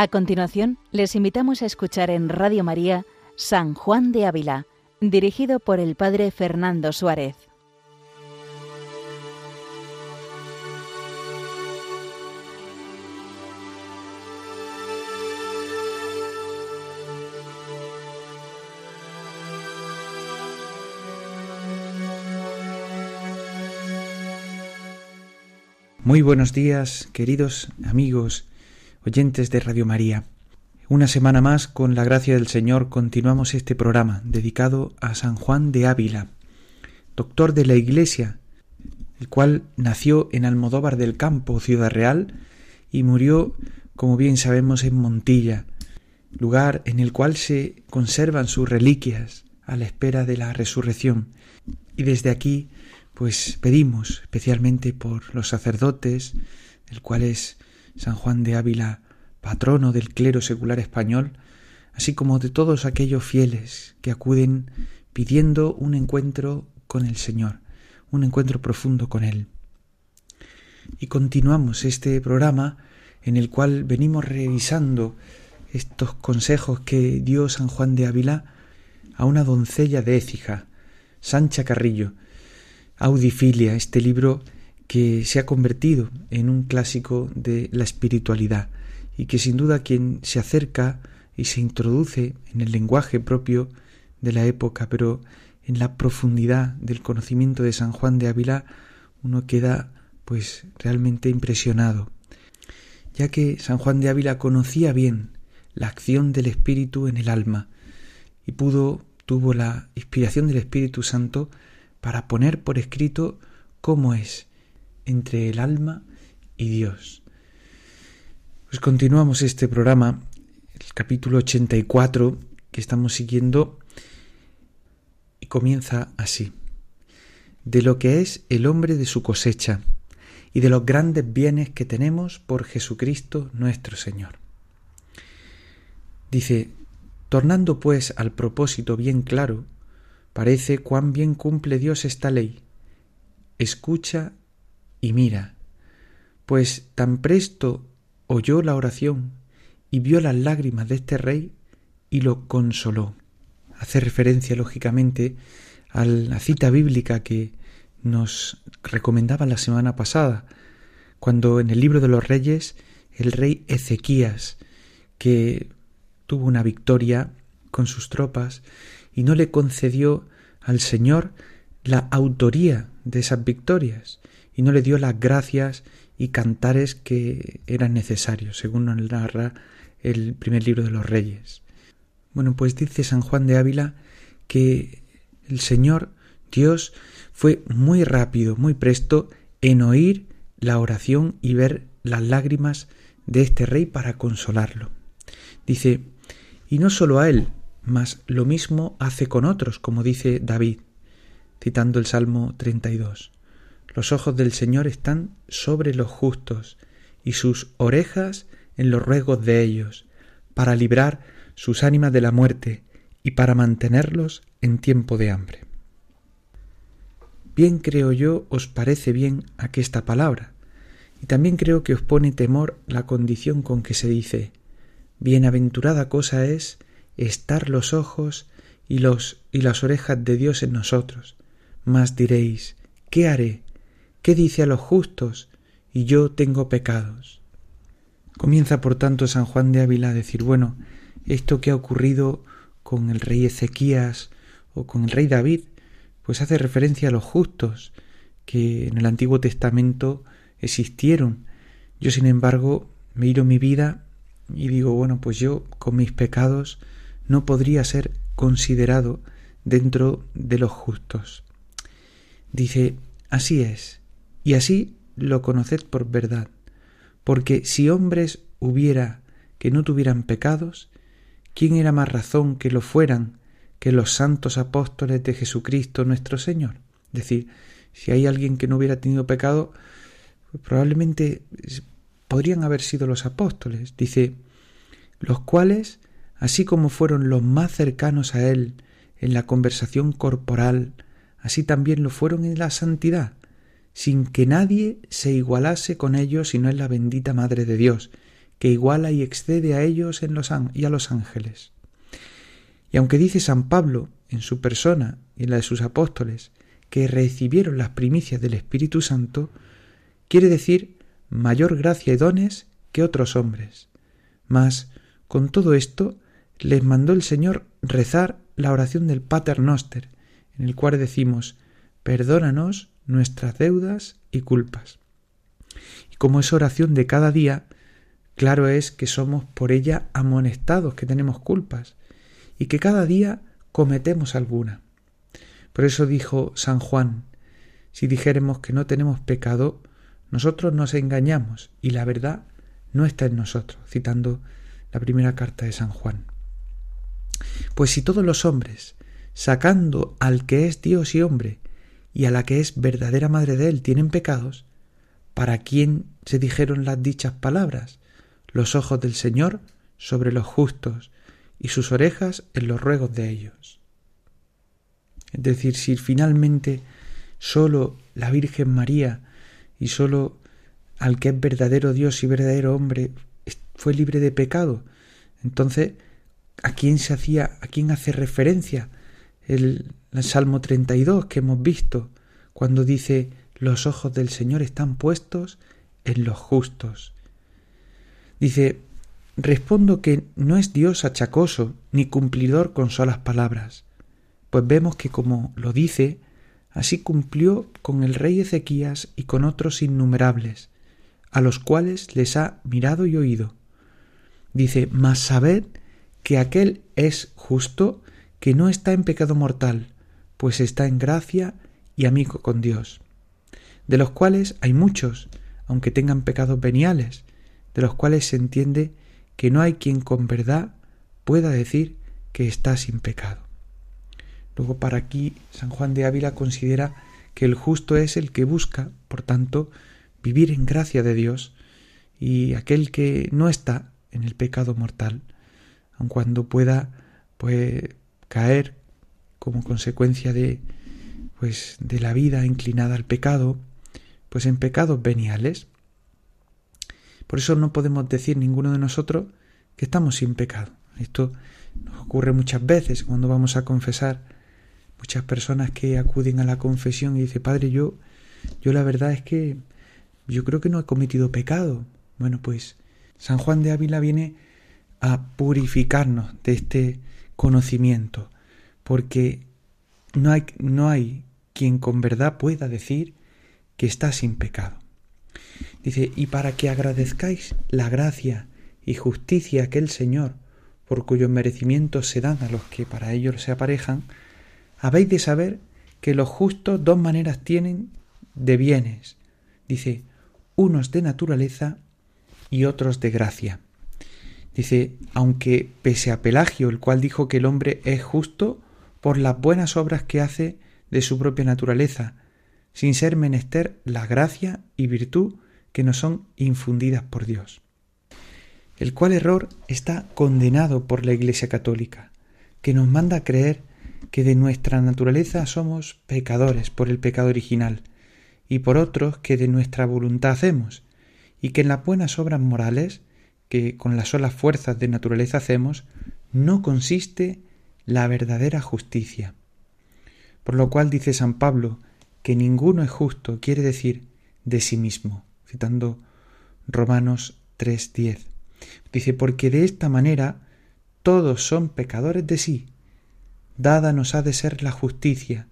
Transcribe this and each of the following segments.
A continuación, les invitamos a escuchar en Radio María San Juan de Ávila, dirigido por el Padre Fernando Suárez. Muy buenos días, queridos amigos oyentes de Radio María. Una semana más, con la gracia del Señor, continuamos este programa dedicado a San Juan de Ávila, doctor de la Iglesia, el cual nació en Almodóvar del Campo, Ciudad Real, y murió, como bien sabemos, en Montilla, lugar en el cual se conservan sus reliquias a la espera de la resurrección. Y desde aquí, pues pedimos especialmente por los sacerdotes, el cual es San Juan de Ávila, patrono del clero secular español, así como de todos aquellos fieles que acuden pidiendo un encuentro con el Señor, un encuentro profundo con Él. Y continuamos este programa en el cual venimos revisando estos consejos que dio San Juan de Ávila a una doncella de Écija, Sancha Carrillo, Audifilia, este libro que se ha convertido en un clásico de la espiritualidad y que sin duda quien se acerca y se introduce en el lenguaje propio de la época, pero en la profundidad del conocimiento de San Juan de Ávila, uno queda pues realmente impresionado, ya que San Juan de Ávila conocía bien la acción del Espíritu en el alma y pudo tuvo la inspiración del Espíritu Santo para poner por escrito cómo es entre el alma y Dios. Pues continuamos este programa, el capítulo 84 que estamos siguiendo y comienza así. De lo que es el hombre de su cosecha y de los grandes bienes que tenemos por Jesucristo nuestro Señor. Dice, tornando pues al propósito bien claro, parece cuán bien cumple Dios esta ley. Escucha y mira, pues tan presto oyó la oración y vio las lágrimas de este rey y lo consoló. Hace referencia, lógicamente, a la cita bíblica que nos recomendaba la semana pasada, cuando en el libro de los reyes el rey Ezequías, que tuvo una victoria con sus tropas y no le concedió al Señor la autoría de esas victorias, y no le dio las gracias y cantares que eran necesarios, según nos narra el primer libro de los Reyes. Bueno, pues dice San Juan de Ávila que el Señor Dios fue muy rápido, muy presto en oír la oración y ver las lágrimas de este rey para consolarlo. Dice, y no solo a él, mas lo mismo hace con otros, como dice David, citando el Salmo 32. Los ojos del Señor están sobre los justos y sus orejas en los ruegos de ellos, para librar sus ánimas de la muerte y para mantenerlos en tiempo de hambre. Bien creo yo os parece bien aquesta palabra, y también creo que os pone temor la condición con que se dice Bienaventurada cosa es estar los ojos y los y las orejas de Dios en nosotros. Mas diréis, ¿qué haré? ¿Qué dice a los justos? Y yo tengo pecados. Comienza por tanto San Juan de Ávila a decir, bueno, esto que ha ocurrido con el rey Ezequías o con el rey David, pues hace referencia a los justos que en el Antiguo Testamento existieron. Yo, sin embargo, miro mi vida y digo, bueno, pues yo con mis pecados no podría ser considerado dentro de los justos. Dice, así es, y así lo conoced por verdad. Porque si hombres hubiera que no tuvieran pecados, ¿quién era más razón que lo fueran que los santos apóstoles de Jesucristo nuestro Señor? Es decir, si hay alguien que no hubiera tenido pecado, probablemente podrían haber sido los apóstoles. Dice, los cuales, así como fueron los más cercanos a Él en la conversación corporal, así también lo fueron en la santidad, sin que nadie se igualase con ellos sino en la bendita Madre de Dios, que iguala y excede a ellos en los y a los ángeles. Y aunque dice San Pablo en su persona y en la de sus apóstoles que recibieron las primicias del Espíritu Santo, quiere decir mayor gracia y dones que otros hombres. Mas, con todo esto, les mandó el Señor rezar la oración del Pater Noster, en el cual decimos, perdónanos nuestras deudas y culpas. Y como es oración de cada día, claro es que somos por ella amonestados, que tenemos culpas, y que cada día cometemos alguna. Por eso dijo San Juan, si dijéremos que no tenemos pecado, nosotros nos engañamos y la verdad no está en nosotros, citando la primera carta de San Juan. Pues si todos los hombres, sacando al que es Dios y hombre, y a la que es verdadera madre de él, tienen pecados, ¿para quién se dijeron las dichas palabras? Los ojos del Señor sobre los justos, y sus orejas en los ruegos de ellos. Es decir, si finalmente sólo la Virgen María y sólo al que es verdadero Dios y verdadero hombre fue libre de pecado, entonces ¿a quién se hacía, a quién hace referencia el, el Salmo 32 que hemos visto cuando dice los ojos del Señor están puestos en los justos? Dice, respondo que no es Dios achacoso ni cumplidor con solas palabras, pues vemos que como lo dice, así cumplió con el rey Ezequías y con otros innumerables, a los cuales les ha mirado y oído. Dice, mas sabed que aquel es justo que no está en pecado mortal, pues está en gracia y amigo con Dios, de los cuales hay muchos, aunque tengan pecados veniales, de los cuales se entiende que no hay quien con verdad pueda decir que está sin pecado. Luego para aquí San Juan de Ávila considera que el justo es el que busca, por tanto, vivir en gracia de Dios y aquel que no está en el pecado mortal, aun cuando pueda pues caer como consecuencia de pues de la vida inclinada al pecado, pues en pecados veniales, por eso no podemos decir ninguno de nosotros que estamos sin pecado. Esto nos ocurre muchas veces cuando vamos a confesar. Muchas personas que acuden a la confesión y dicen, Padre, yo, yo la verdad es que yo creo que no he cometido pecado. Bueno, pues San Juan de Ávila viene a purificarnos de este conocimiento, porque no hay, no hay quien con verdad pueda decir que está sin pecado. Dice, y para que agradezcáis la gracia y justicia que el Señor, por cuyos merecimientos se dan a los que para ellos se aparejan, habéis de saber que los justos dos maneras tienen de bienes. Dice, unos de naturaleza y otros de gracia. Dice, aunque pese a Pelagio, el cual dijo que el hombre es justo por las buenas obras que hace de su propia naturaleza, sin ser menester la gracia y virtud que nos son infundidas por Dios. El cual error está condenado por la Iglesia Católica, que nos manda creer que de nuestra naturaleza somos pecadores por el pecado original, y por otros que de nuestra voluntad hacemos, y que en las buenas obras morales, que con las solas fuerzas de naturaleza hacemos, no consiste la verdadera justicia. Por lo cual dice San Pablo que ninguno es justo, quiere decir de sí mismo citando Romanos 3:10. Dice, porque de esta manera todos son pecadores de sí. Dada nos ha de ser la justicia,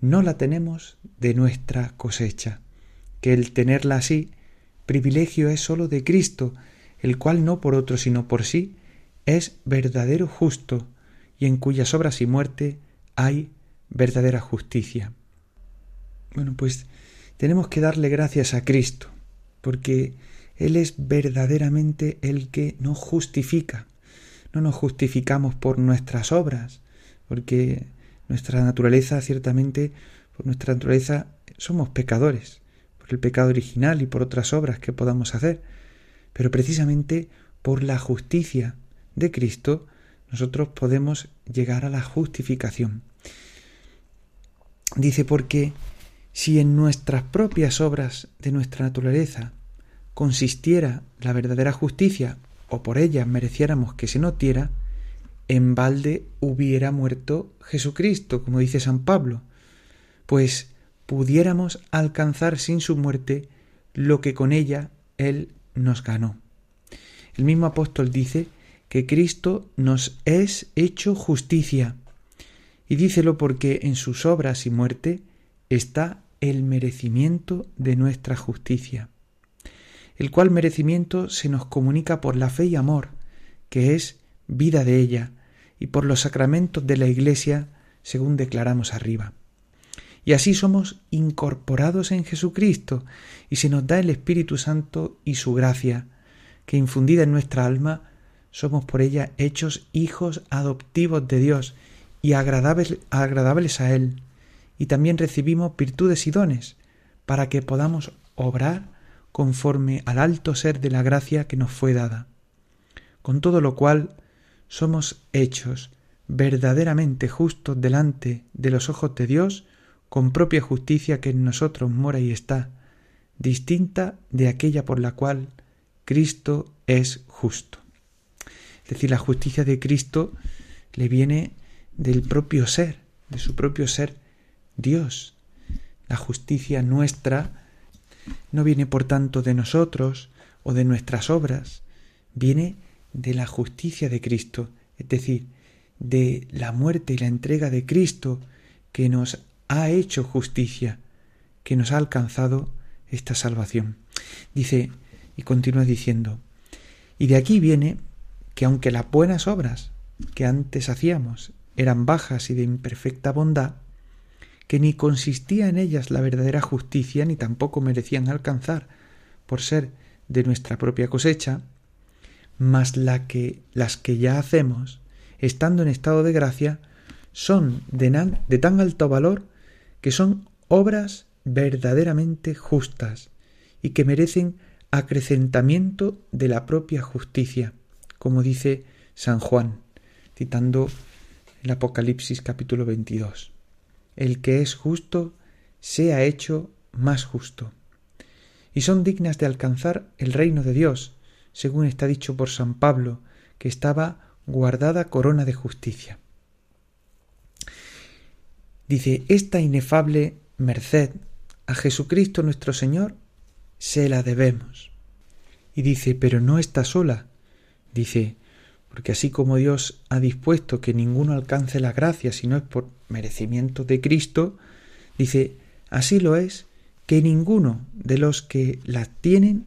no la tenemos de nuestra cosecha, que el tenerla así, privilegio es sólo de Cristo, el cual no por otro sino por sí, es verdadero justo, y en cuyas obras y muerte hay verdadera justicia. Bueno, pues tenemos que darle gracias a Cristo, porque Él es verdaderamente el que nos justifica. No nos justificamos por nuestras obras, porque nuestra naturaleza, ciertamente, por nuestra naturaleza somos pecadores, por el pecado original y por otras obras que podamos hacer, pero precisamente por la justicia de Cristo nosotros podemos llegar a la justificación. Dice porque si en nuestras propias obras de nuestra naturaleza consistiera la verdadera justicia o por ella mereciéramos que se notiera, en balde hubiera muerto Jesucristo, como dice San Pablo, pues pudiéramos alcanzar sin su muerte lo que con ella Él nos ganó. El mismo apóstol dice que Cristo nos es hecho justicia, y dícelo porque en sus obras y muerte está el merecimiento de nuestra justicia, el cual merecimiento se nos comunica por la fe y amor, que es vida de ella, y por los sacramentos de la Iglesia, según declaramos arriba. Y así somos incorporados en Jesucristo, y se nos da el Espíritu Santo y su gracia, que infundida en nuestra alma, somos por ella hechos hijos adoptivos de Dios y agradables, agradables a Él, y también recibimos virtudes y dones, para que podamos obrar conforme al alto ser de la gracia que nos fue dada. Con todo lo cual somos hechos verdaderamente justos delante de los ojos de Dios, con propia justicia que en nosotros mora y está, distinta de aquella por la cual Cristo es justo. Es decir, la justicia de Cristo le viene del propio ser, de su propio ser Dios. La justicia nuestra no viene por tanto de nosotros o de nuestras obras, viene de la justicia de Cristo, es decir, de la muerte y la entrega de Cristo que nos ha hecho justicia, que nos ha alcanzado esta salvación. Dice, y continúa diciendo, y de aquí viene que aunque las buenas obras que antes hacíamos eran bajas y de imperfecta bondad, que ni consistía en ellas la verdadera justicia ni tampoco merecían alcanzar por ser de nuestra propia cosecha, mas la que las que ya hacemos, estando en estado de gracia, son de, de tan alto valor que son obras verdaderamente justas y que merecen acrecentamiento de la propia justicia, como dice San Juan, citando el Apocalipsis capítulo 22. El que es justo sea hecho más justo. Y son dignas de alcanzar el reino de Dios, según está dicho por San Pablo, que estaba guardada corona de justicia. Dice, esta inefable merced a Jesucristo nuestro Señor se la debemos. Y dice, pero no está sola. Dice, porque así como Dios ha dispuesto que ninguno alcance la gracia si no es por merecimiento de Cristo, dice, así lo es que ninguno de los que la tienen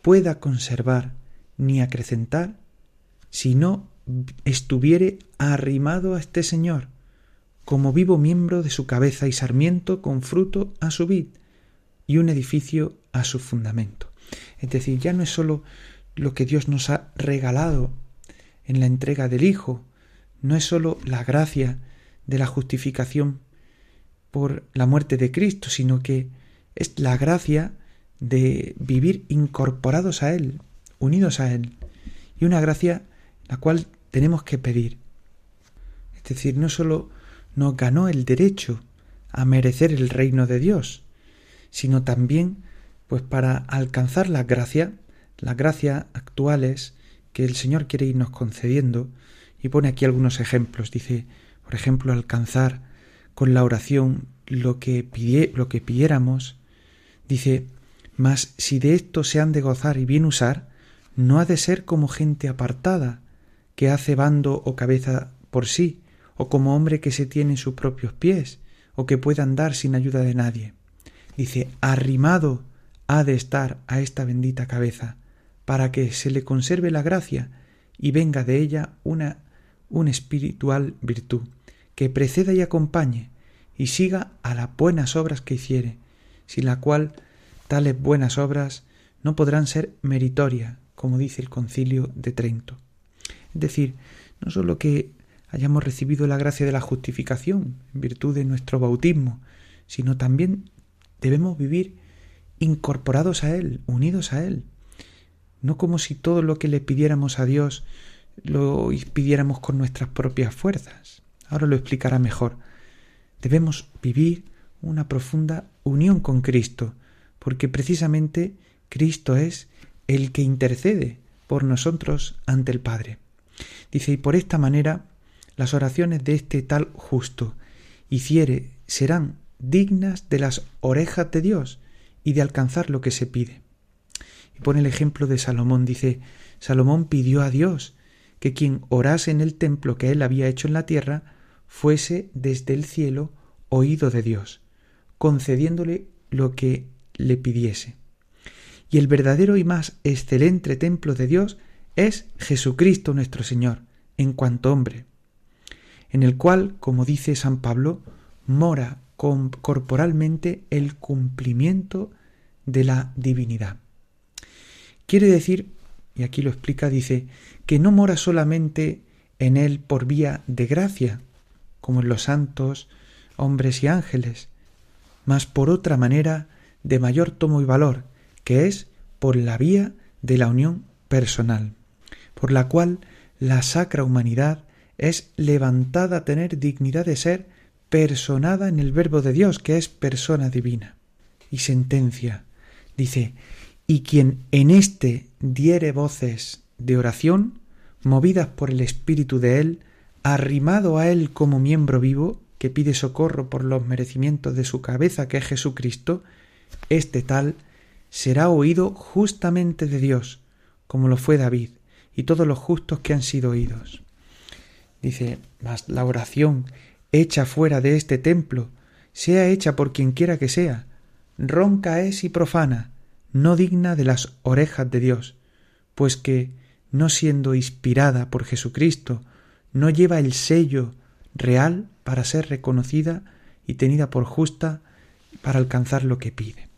pueda conservar ni acrecentar si no estuviere arrimado a este Señor, como vivo miembro de su cabeza y sarmiento con fruto a su vid y un edificio a su fundamento. Es decir, ya no es sólo lo que Dios nos ha regalado en la entrega del Hijo, no es sólo la gracia de la justificación por la muerte de Cristo, sino que es la gracia de vivir incorporados a Él, unidos a Él, y una gracia la cual tenemos que pedir. Es decir, no sólo nos ganó el derecho a merecer el reino de Dios, sino también, pues para alcanzar la gracia, las gracias actuales que el Señor quiere irnos concediendo, y pone aquí algunos ejemplos. Dice, por ejemplo, alcanzar con la oración lo que, lo que pidiéramos. Dice, mas si de esto se han de gozar y bien usar, no ha de ser como gente apartada, que hace bando o cabeza por sí, o como hombre que se tiene en sus propios pies, o que pueda andar sin ayuda de nadie. Dice, arrimado ha de estar a esta bendita cabeza, para que se le conserve la gracia y venga de ella una, una espiritual virtud, que preceda y acompañe, y siga a las buenas obras que hiciere, sin la cual tales buenas obras no podrán ser meritorias, como dice el concilio de Trento. Es decir, no sólo que hayamos recibido la gracia de la justificación en virtud de nuestro bautismo, sino también debemos vivir incorporados a Él, unidos a Él, no como si todo lo que le pidiéramos a Dios lo pidiéramos con nuestras propias fuerzas. Ahora lo explicará mejor. Debemos vivir una profunda unión con Cristo, porque precisamente Cristo es el que intercede por nosotros ante el Padre. Dice, y por esta manera las oraciones de este tal justo hiciere serán dignas de las orejas de Dios y de alcanzar lo que se pide. Y pone el ejemplo de Salomón, dice, Salomón pidió a Dios que quien orase en el templo que él había hecho en la tierra fuese desde el cielo oído de Dios, concediéndole lo que le pidiese. Y el verdadero y más excelente templo de Dios es Jesucristo nuestro Señor, en cuanto hombre, en el cual, como dice San Pablo, mora corporalmente el cumplimiento de la divinidad. Quiere decir, y aquí lo explica, dice, que no mora solamente en él por vía de gracia, como en los santos, hombres y ángeles, mas por otra manera de mayor tomo y valor, que es por la vía de la unión personal, por la cual la sacra humanidad es levantada a tener dignidad de ser personada en el verbo de Dios, que es persona divina. Y sentencia, dice, y quien en éste diere voces de oración, movidas por el Espíritu de Él, arrimado a Él como miembro vivo, que pide socorro por los merecimientos de su cabeza, que es Jesucristo, este tal será oído justamente de Dios, como lo fue David y todos los justos que han sido oídos. Dice, mas la oración hecha fuera de este templo, sea hecha por quien quiera que sea, ronca es y profana, no digna de las orejas de Dios, pues que, no siendo inspirada por Jesucristo, no lleva el sello real para ser reconocida y tenida por justa para alcanzar lo que pide.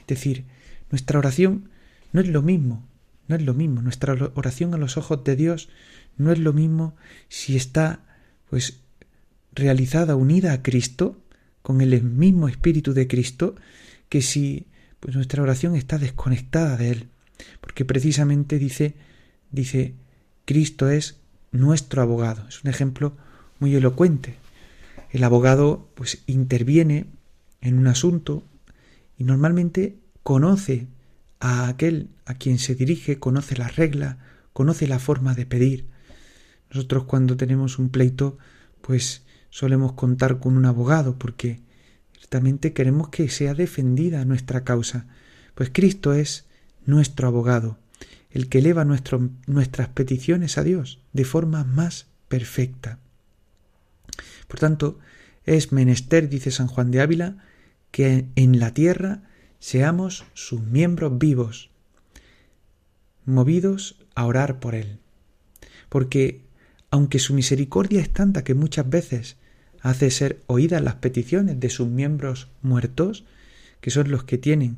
Es decir, nuestra oración no es lo mismo, no es lo mismo, nuestra oración a los ojos de Dios no es lo mismo si está pues realizada unida a Cristo, con el mismo espíritu de Cristo, que si pues nuestra oración está desconectada de él, porque precisamente dice dice Cristo es nuestro abogado. Es un ejemplo muy elocuente. El abogado pues interviene en un asunto y normalmente conoce a aquel a quien se dirige, conoce la regla, conoce la forma de pedir. Nosotros cuando tenemos un pleito, pues solemos contar con un abogado porque ciertamente queremos que sea defendida nuestra causa, pues Cristo es nuestro abogado, el que eleva nuestras peticiones a Dios de forma más perfecta. Por tanto, es menester, dice San Juan de Ávila, que en la tierra seamos sus miembros vivos, movidos a orar por Él. Porque, aunque su misericordia es tanta que muchas veces hace ser oídas las peticiones de sus miembros muertos, que son los que tienen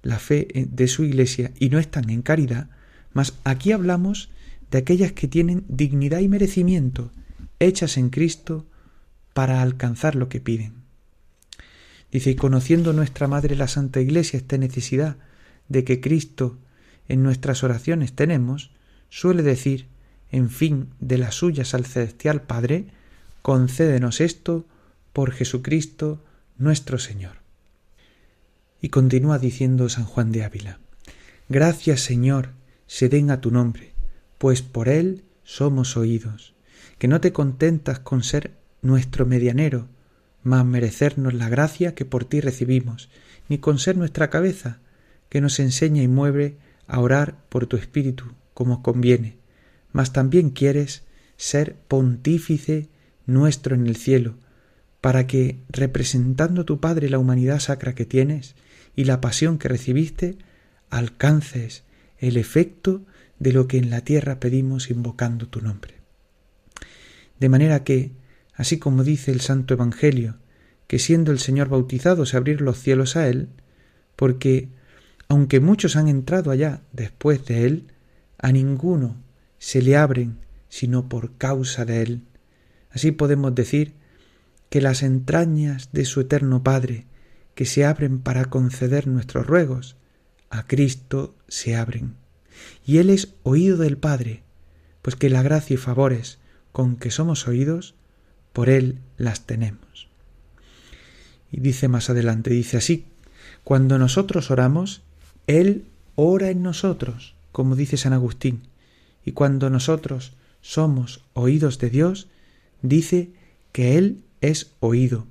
la fe de su iglesia y no están en caridad, mas aquí hablamos de aquellas que tienen dignidad y merecimiento, hechas en Cristo para alcanzar lo que piden. Dice, y conociendo nuestra Madre la Santa Iglesia esta necesidad de que Cristo en nuestras oraciones tenemos, suele decir, en fin de las suyas al celestial Padre, concédenos esto por Jesucristo nuestro Señor. Y continúa diciendo San Juan de Ávila, Gracias Señor se den a tu nombre, pues por él somos oídos, que no te contentas con ser nuestro medianero, mas merecernos la gracia que por ti recibimos, ni con ser nuestra cabeza, que nos enseña y mueve a orar por tu espíritu como conviene, mas también quieres ser pontífice nuestro en el cielo, para que, representando tu Padre la humanidad sacra que tienes y la pasión que recibiste, alcances el efecto de lo que en la tierra pedimos invocando tu nombre. De manera que, así como dice el Santo Evangelio, que siendo el Señor bautizado se abrir los cielos a él, porque, aunque muchos han entrado allá después de él, a ninguno se le abren sino por causa de él, Así podemos decir que las entrañas de su eterno Padre, que se abren para conceder nuestros ruegos, a Cristo se abren. Y Él es oído del Padre, pues que la gracia y favores con que somos oídos, por Él las tenemos. Y dice más adelante, dice así, cuando nosotros oramos, Él ora en nosotros, como dice San Agustín, y cuando nosotros somos oídos de Dios, dice que Él es oído,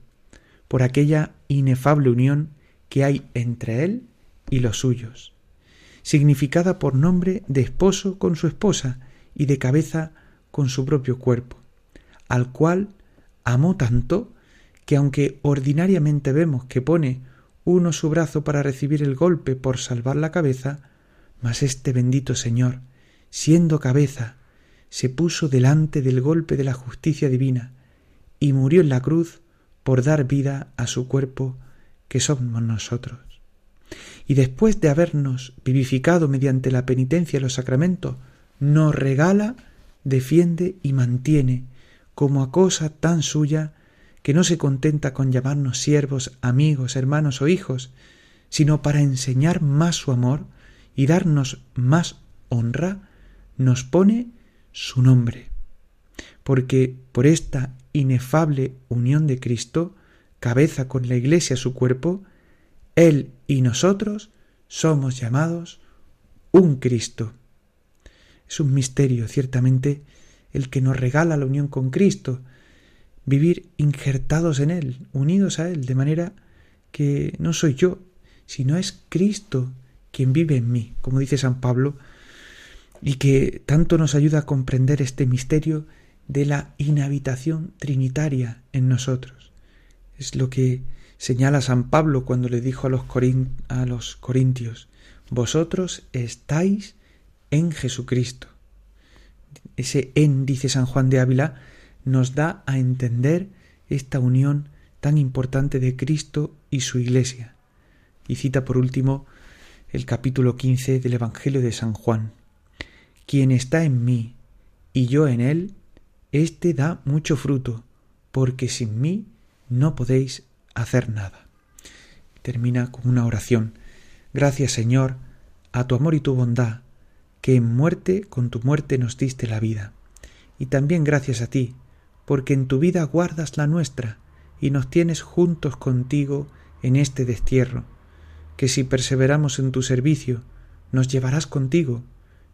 por aquella inefable unión que hay entre Él y los suyos, significada por nombre de esposo con su esposa y de cabeza con su propio cuerpo, al cual amó tanto que aunque ordinariamente vemos que pone uno su brazo para recibir el golpe por salvar la cabeza, mas este bendito Señor, siendo cabeza, se puso delante del golpe de la justicia divina y murió en la cruz por dar vida a su cuerpo que somos nosotros. Y después de habernos vivificado mediante la penitencia y los sacramentos, nos regala, defiende y mantiene como a cosa tan suya que no se contenta con llamarnos siervos, amigos, hermanos o hijos, sino para enseñar más su amor y darnos más honra, nos pone su nombre. Porque por esta inefable unión de Cristo, cabeza con la Iglesia su cuerpo, Él y nosotros somos llamados un Cristo. Es un misterio, ciertamente, el que nos regala la unión con Cristo, vivir injertados en Él, unidos a Él, de manera que no soy yo, sino es Cristo quien vive en mí, como dice San Pablo, y que tanto nos ayuda a comprender este misterio de la inhabitación trinitaria en nosotros. Es lo que señala San Pablo cuando le dijo a los, a los corintios, vosotros estáis en Jesucristo. Ese en, dice San Juan de Ávila, nos da a entender esta unión tan importante de Cristo y su Iglesia. Y cita por último el capítulo 15 del Evangelio de San Juan. Quien está en mí y yo en él, éste da mucho fruto, porque sin mí no podéis hacer nada. Termina con una oración. Gracias Señor, a tu amor y tu bondad, que en muerte con tu muerte nos diste la vida. Y también gracias a ti, porque en tu vida guardas la nuestra y nos tienes juntos contigo en este destierro, que si perseveramos en tu servicio, nos llevarás contigo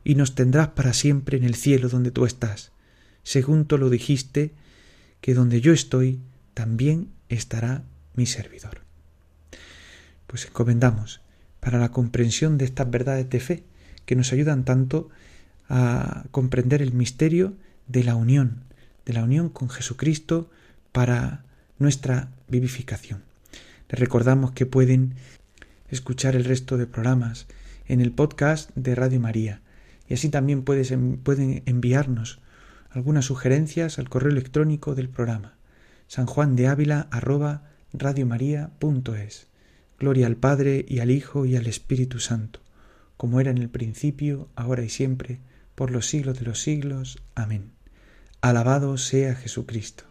y nos tendrás para siempre en el cielo donde tú estás, según tú lo dijiste, que donde yo estoy, también estará mi servidor. Pues encomendamos para la comprensión de estas verdades de fe que nos ayudan tanto a comprender el misterio de la unión de la unión con Jesucristo para nuestra vivificación. Les recordamos que pueden escuchar el resto de programas en el podcast de Radio María y así también pueden enviarnos algunas sugerencias al correo electrónico del programa sanjuandeávila@radiomaria.es. Gloria al Padre y al Hijo y al Espíritu Santo, como era en el principio, ahora y siempre, por los siglos de los siglos. Amén. Alabado sea Jesucristo.